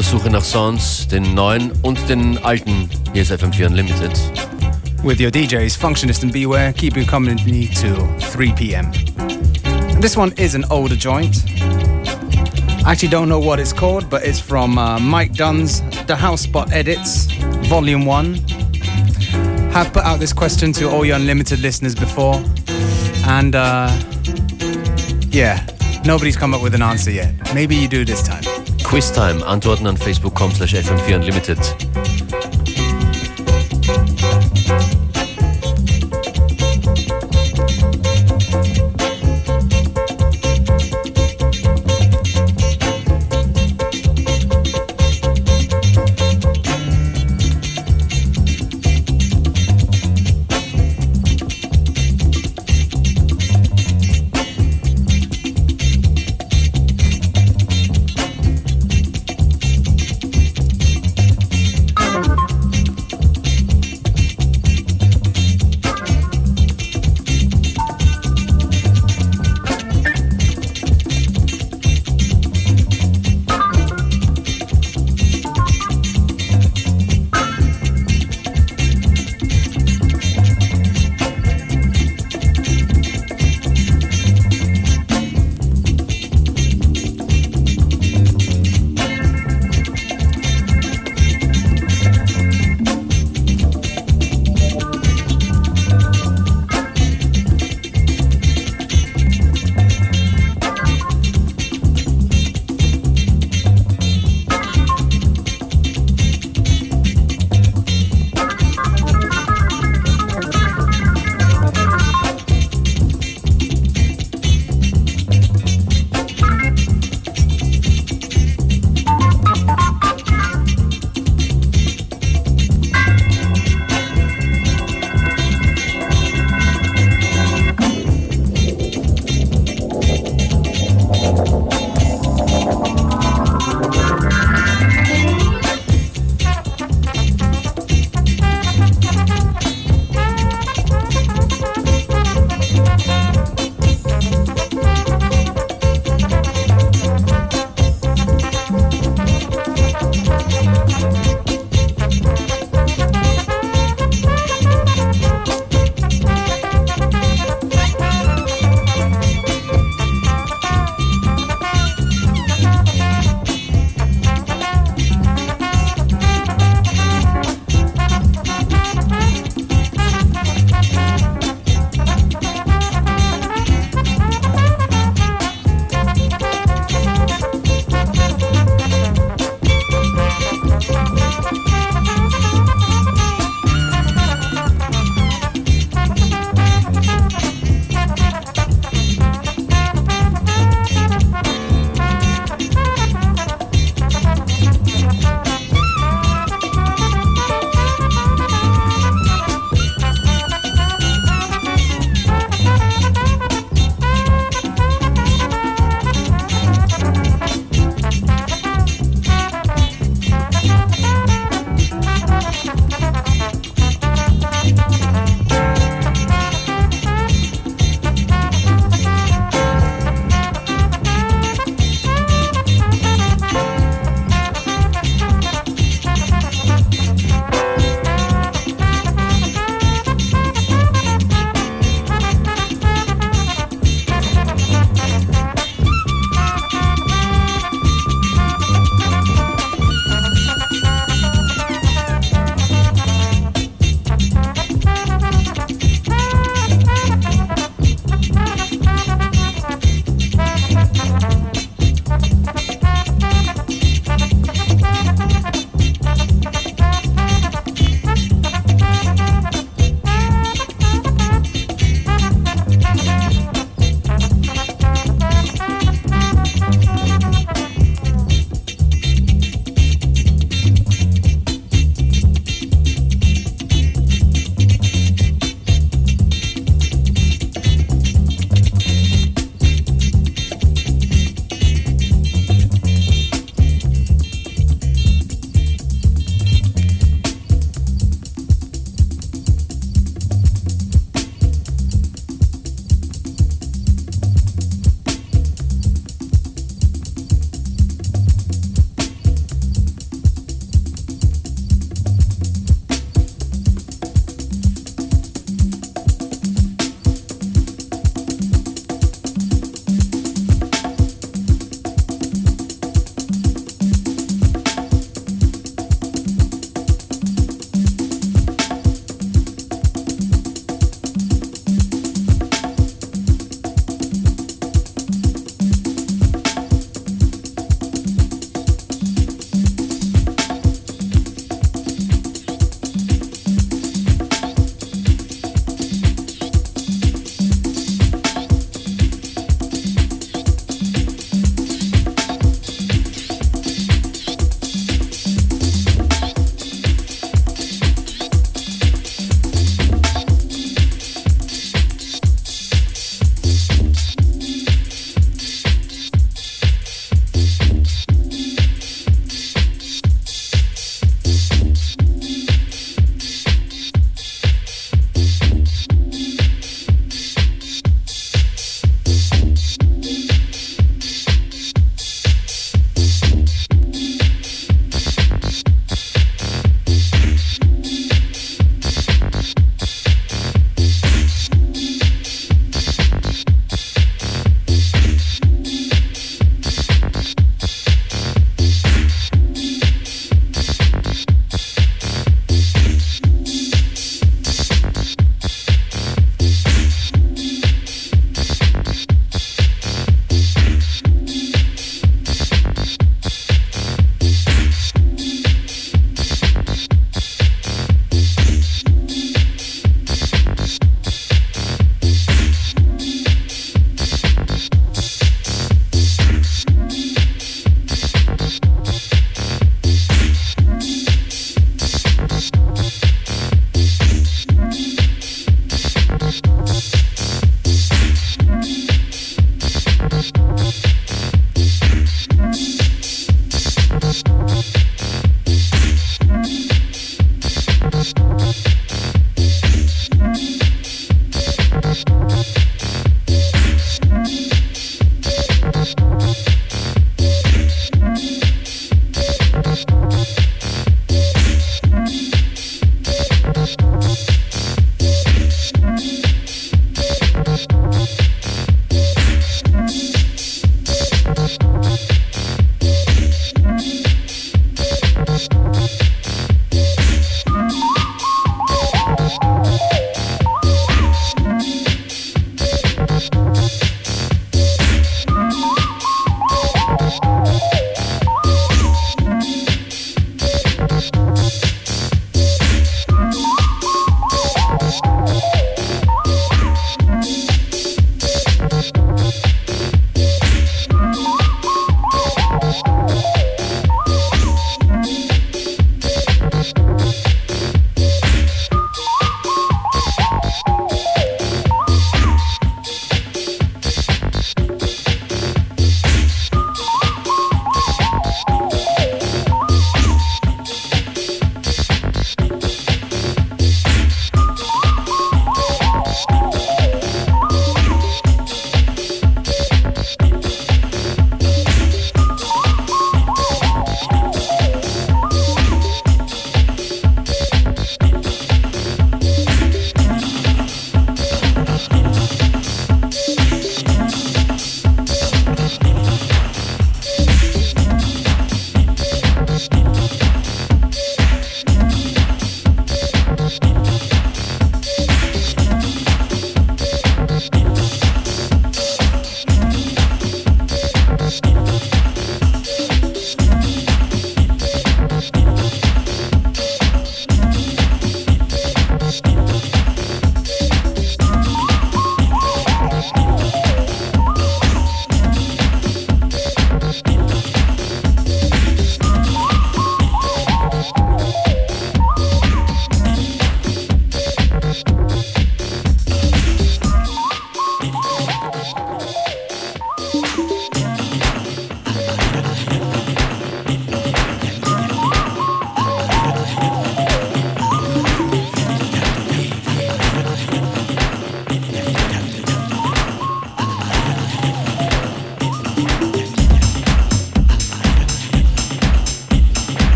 Der Suche nach Sounds, den neuen und den alten. Hier ist FM4 Unlimited. With your DJs, Functionist and Beware, keep keeping company till 3 p.m. And this one is an older joint. I actually don't know what it's called, but it's from uh, Mike Dunn's The House Spot Edits, Volume 1. Have put out this question to all your Unlimited listeners before, and uh, yeah, nobody's come up with an answer yet. Maybe you do this time. Quiz Time. Antworten an facebook.com slash fm4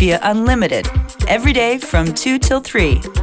FM4 Unlimited, every day from 2 till 3.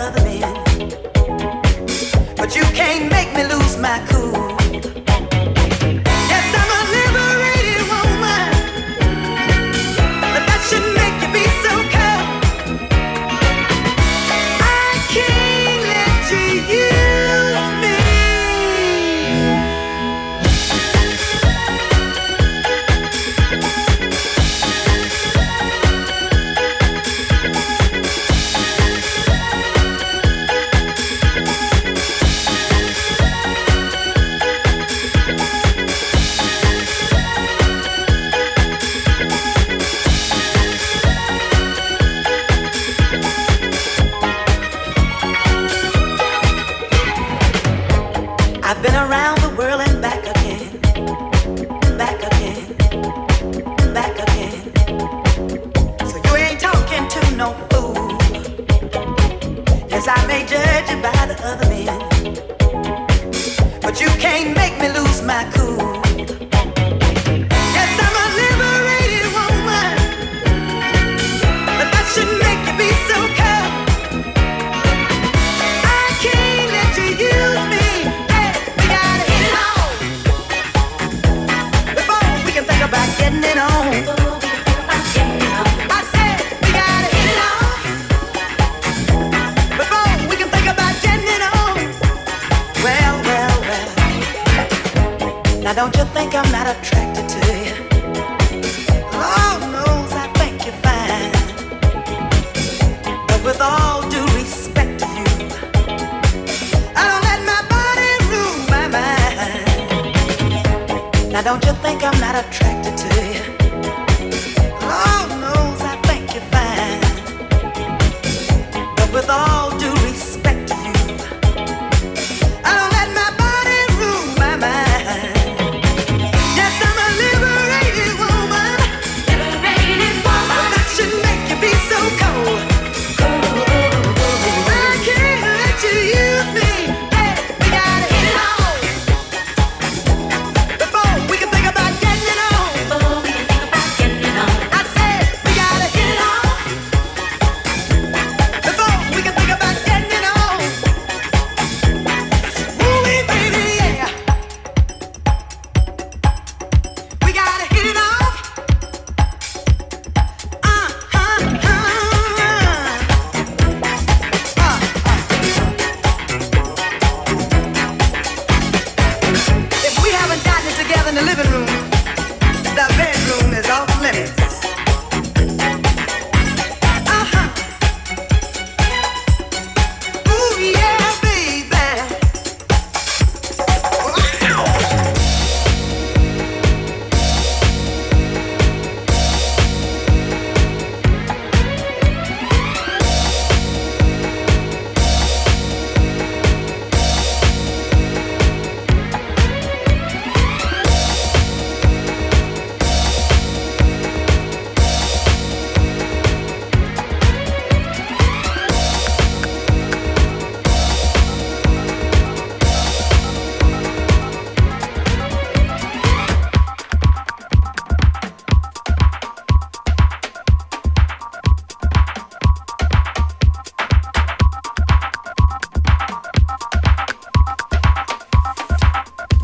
other man. Now don't you think I'm not attracted to you? Lord knows I think you're fine. But with all due respect to you, I don't let my body rule my mind. Now don't you think I'm not attracted to you?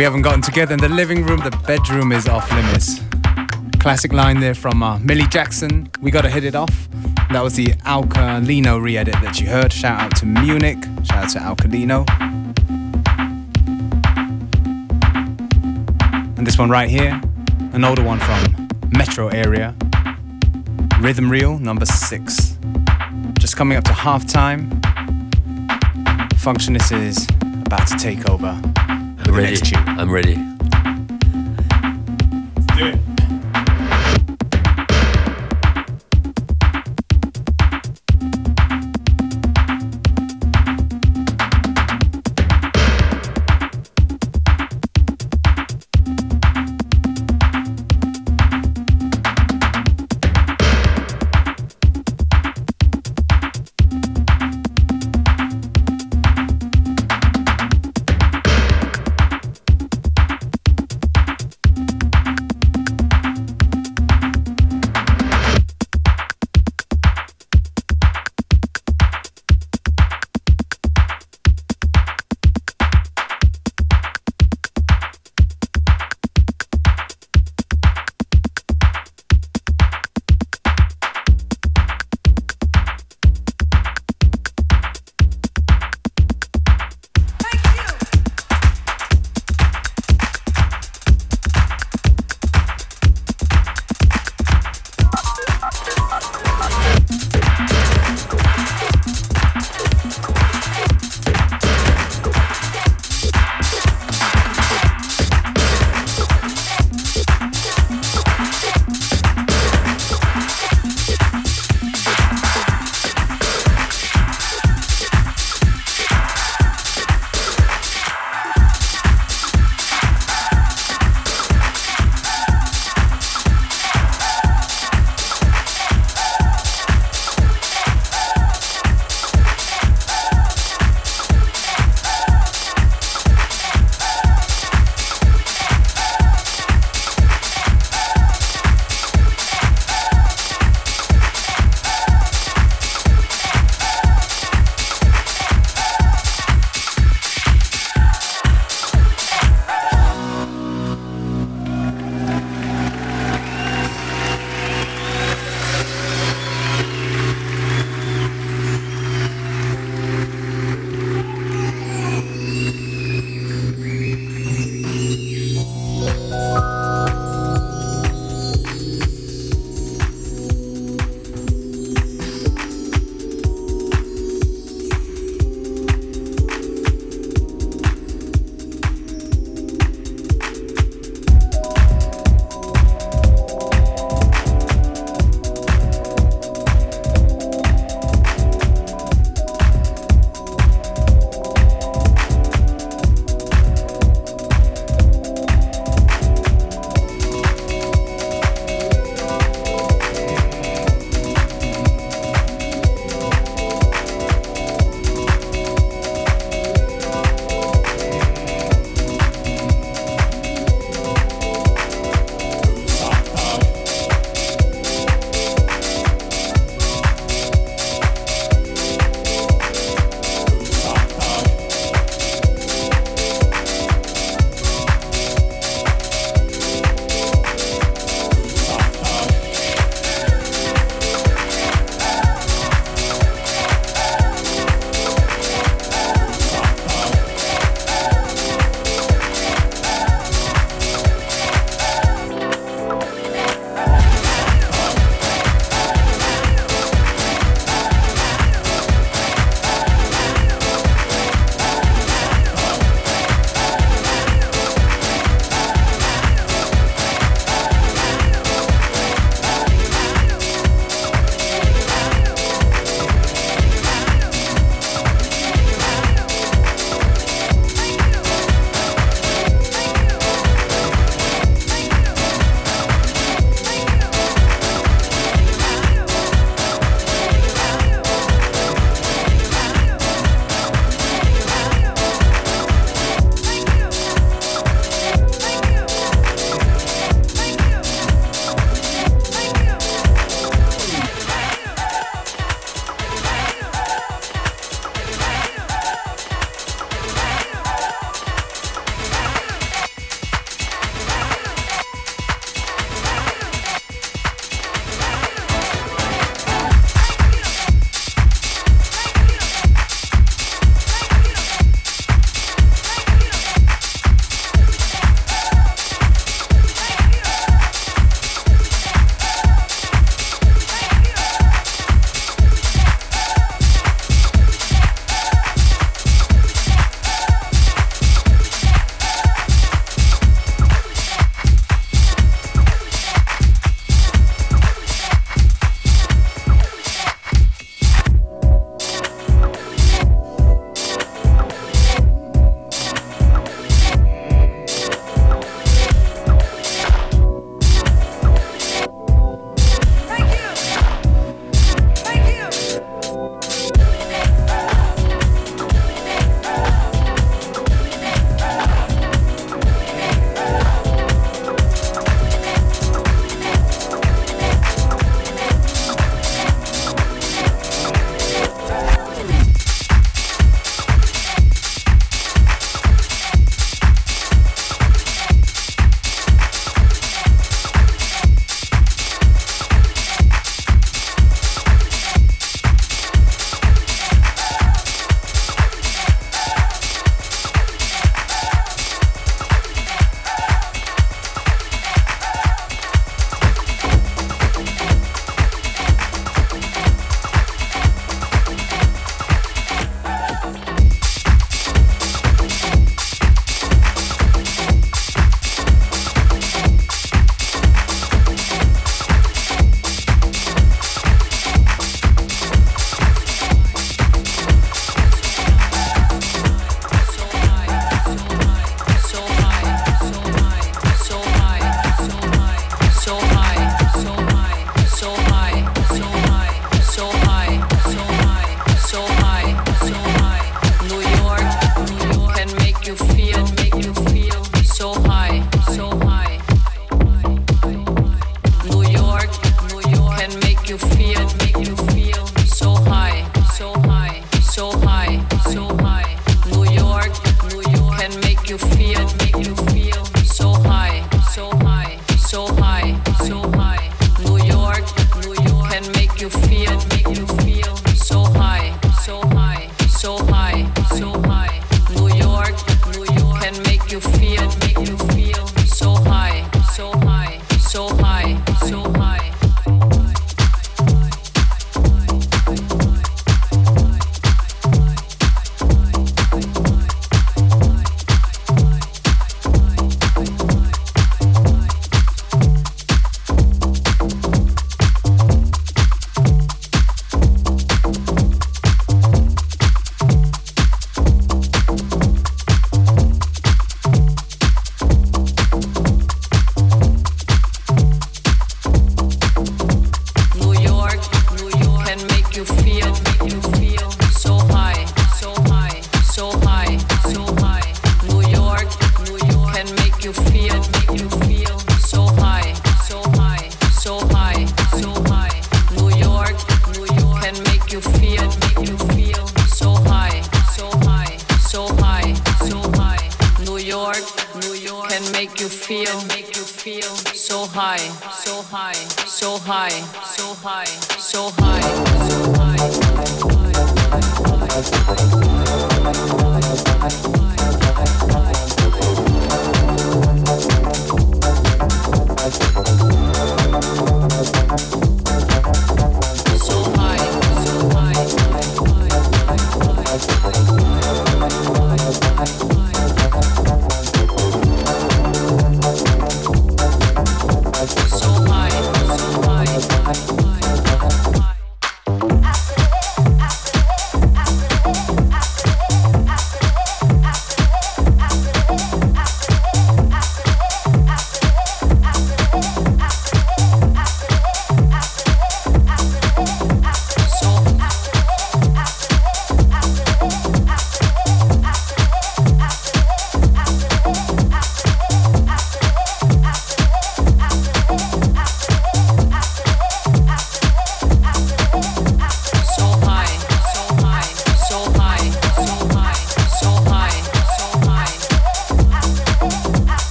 We haven't gotten together in the living room, the bedroom is off limits. Classic line there from uh, Millie Jackson. We gotta hit it off. That was the Alkalino re edit that you heard. Shout out to Munich. Shout out to Alkalino. And this one right here, an older one from Metro area. Rhythm Reel number six. Just coming up to halftime. Functionist is about to take over ready. I'm ready.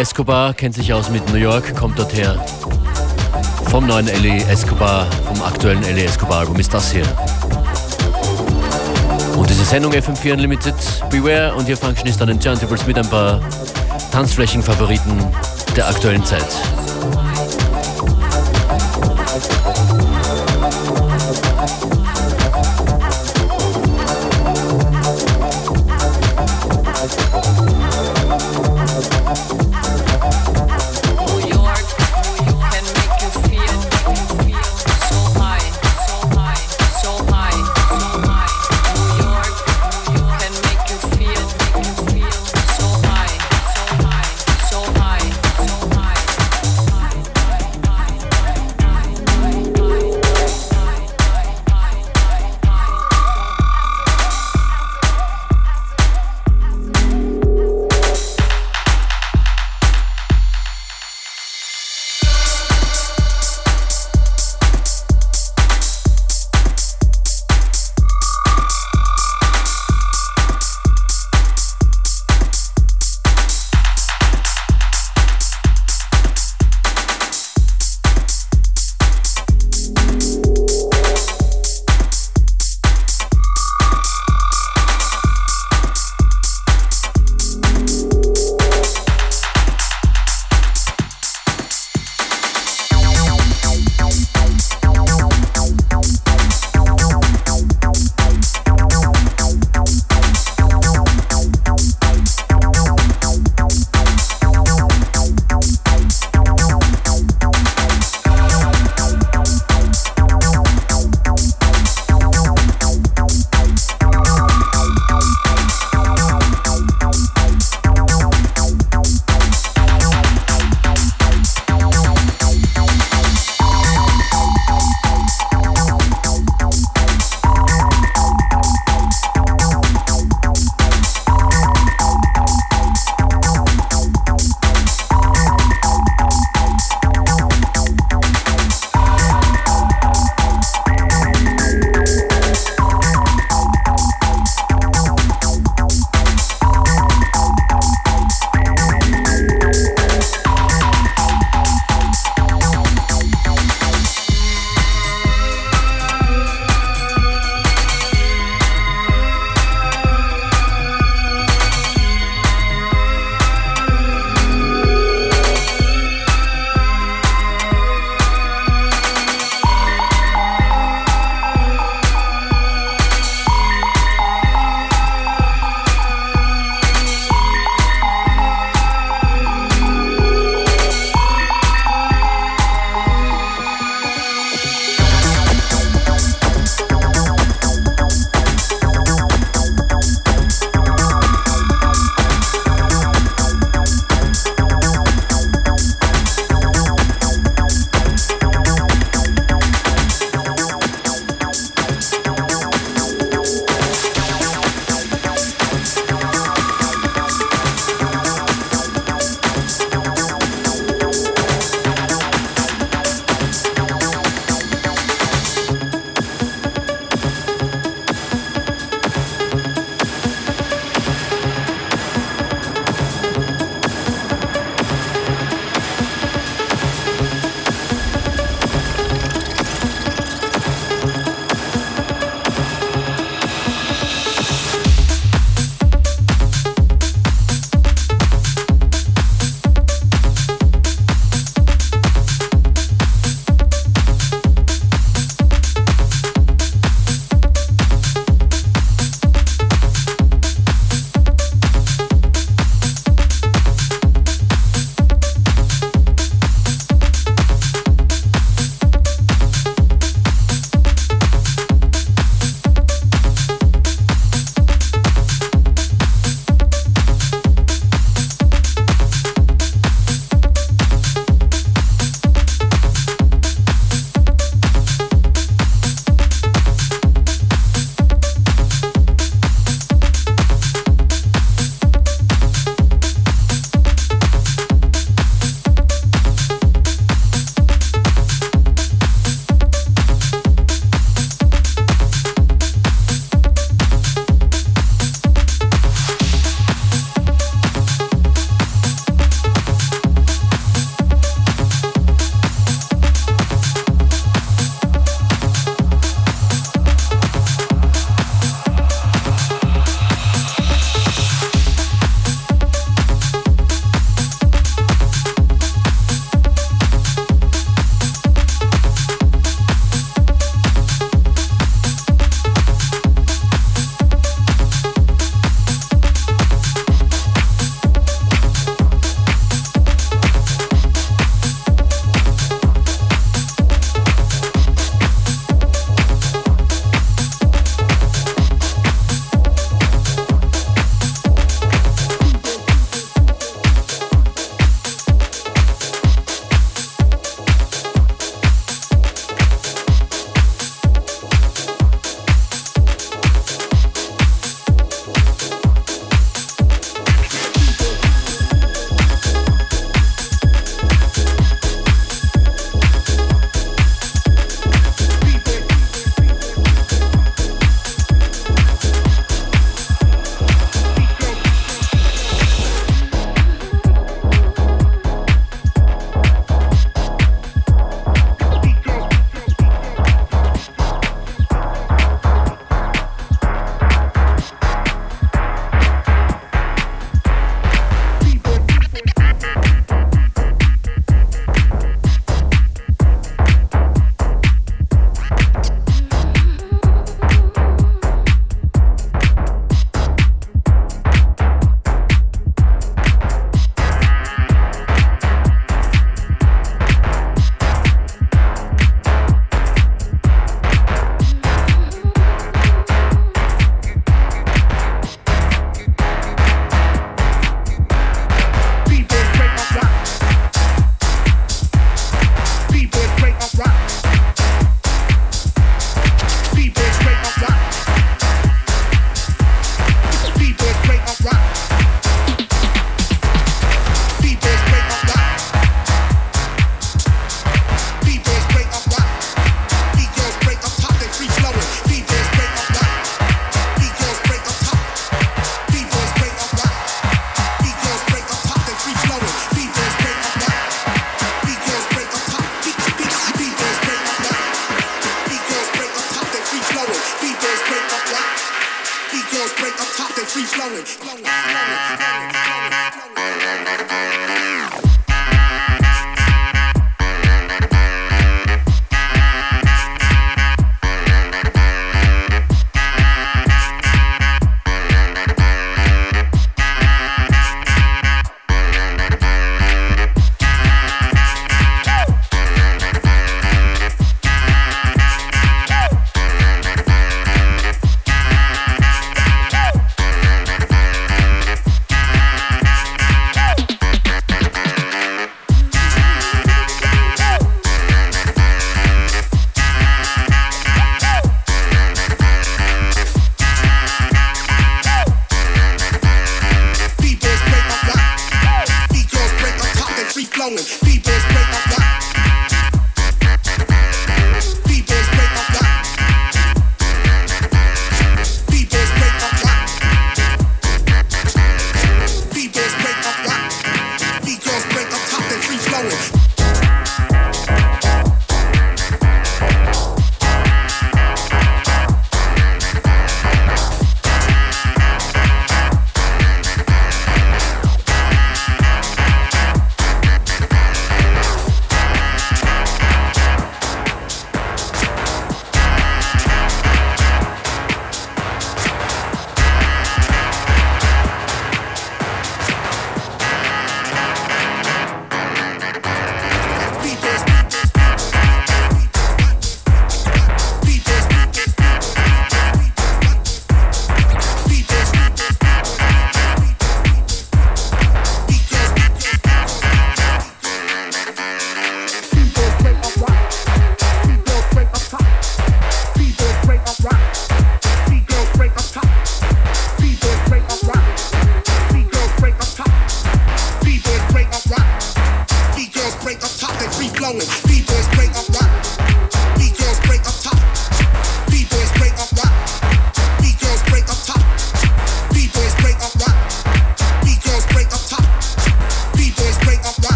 Escobar kennt sich aus mit New York, kommt dort her. Vom neuen Ellie Escobar, vom aktuellen Ellie Escobar Album ist das hier. Und diese Sendung FM4 Unlimited, Beware und hier Function ist an den Turntables mit ein paar Tanzflächenfavoriten der aktuellen Zeit.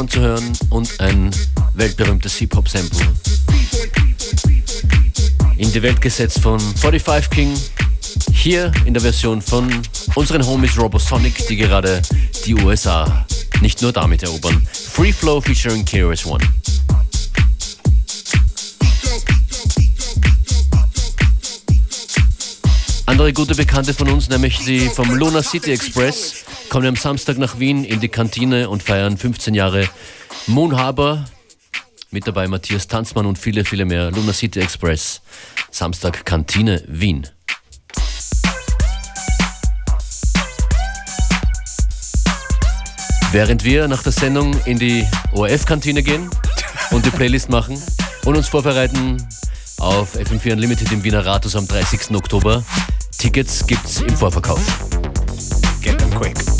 One zu hören und ein weltberühmtes Hip-Hop-Sample. In die Welt gesetzt von 45 King, hier in der Version von unseren Homies Robosonic, die gerade die USA nicht nur damit erobern. Free Flow featuring KRS One. Andere gute Bekannte von uns, nämlich die vom Luna City Express, kommen am Samstag nach Wien in die Kantine und feiern 15 Jahre Moon Harbor. Mit dabei Matthias Tanzmann und viele, viele mehr. Luna City Express, Samstag Kantine Wien. Während wir nach der Sendung in die ORF-Kantine gehen und die Playlist machen und uns vorbereiten auf FM4 Unlimited im Wiener Rathaus am 30. Oktober. Tickets gibt's im Vorverkauf. Get them quick.